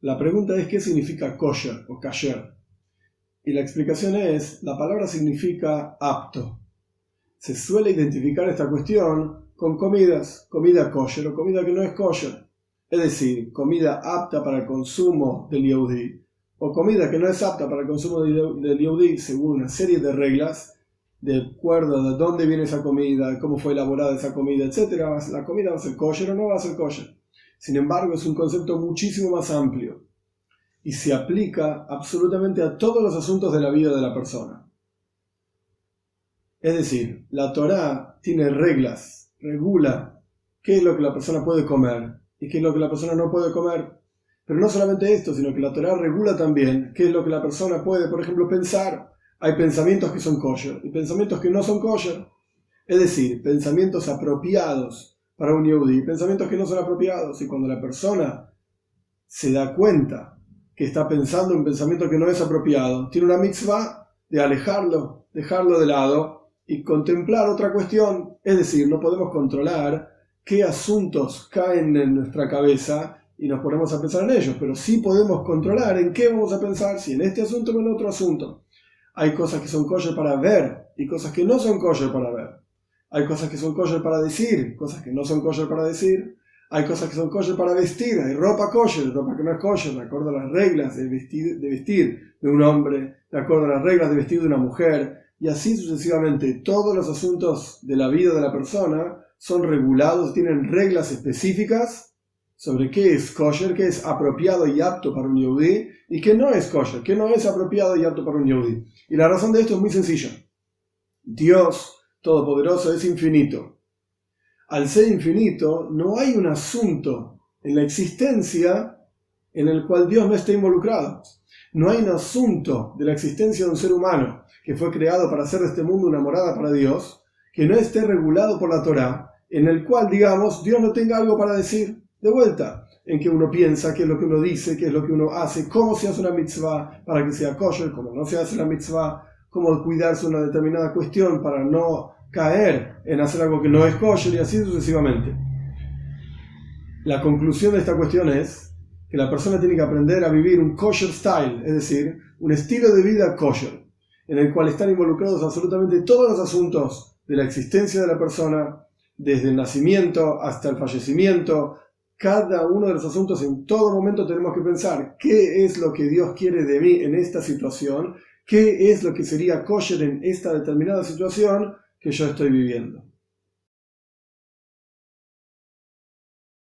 La pregunta es qué significa kosher o kasher. Y la explicación es, la palabra significa apto. Se suele identificar esta cuestión con comidas, comida kosher o comida que no es kosher. Es decir, comida apta para el consumo del Yehudi o comida que no es apta para el consumo del Yehudi según una serie de reglas de acuerdo de dónde viene esa comida, cómo fue elaborada esa comida, etc. La comida va a ser kosher o no va a ser kosher. Sin embargo, es un concepto muchísimo más amplio y se aplica absolutamente a todos los asuntos de la vida de la persona. Es decir, la Torá tiene reglas, regula qué es lo que la persona puede comer y qué es lo que la persona no puede comer. Pero no solamente esto, sino que la Torá regula también qué es lo que la persona puede, por ejemplo, pensar. Hay pensamientos que son kosher y pensamientos que no son kosher. Es decir, pensamientos apropiados para un yehudi pensamientos que no son apropiados. Y cuando la persona se da cuenta que está pensando un pensamiento que no es apropiado, tiene una mitzvah de alejarlo, dejarlo de lado y contemplar otra cuestión. Es decir, no podemos controlar qué asuntos caen en nuestra cabeza y nos ponemos a pensar en ellos, pero sí podemos controlar en qué vamos a pensar, si en este asunto o en otro asunto. Hay cosas que son kosher para ver y cosas que no son kosher para ver. Hay cosas que son kosher para decir, cosas que no son kosher para decir. Hay cosas que son kosher para vestir. Hay ropa kosher, ropa que no es kosher, de acuerdo a las reglas de vestir, de un hombre, de acuerdo a las reglas de vestir de una mujer. Y así sucesivamente, todos los asuntos de la vida de la persona son regulados, tienen reglas específicas sobre qué es kosher, qué es apropiado y apto para un yehudi y qué no es kosher, qué no es apropiado y apto para un yehudi. Y la razón de esto es muy sencilla. Dios Todopoderoso es infinito. Al ser infinito, no hay un asunto en la existencia en el cual Dios no esté involucrado. No hay un asunto de la existencia de un ser humano que fue creado para hacer de este mundo una morada para Dios, que no esté regulado por la Torah, en el cual, digamos, Dios no tenga algo para decir. De vuelta, en que uno piensa, qué es lo que uno dice, qué es lo que uno hace, cómo se hace una mitzvah para que sea kosher, cómo no se hace la mitzvah, cómo cuidarse una determinada cuestión para no caer en hacer algo que no es kosher y así sucesivamente. La conclusión de esta cuestión es que la persona tiene que aprender a vivir un kosher style, es decir, un estilo de vida kosher, en el cual están involucrados absolutamente todos los asuntos de la existencia de la persona, desde el nacimiento hasta el fallecimiento, cada uno de los asuntos en todo momento tenemos que pensar qué es lo que Dios quiere de mí en esta situación, qué es lo que sería kosher en esta determinada situación que yo estoy viviendo.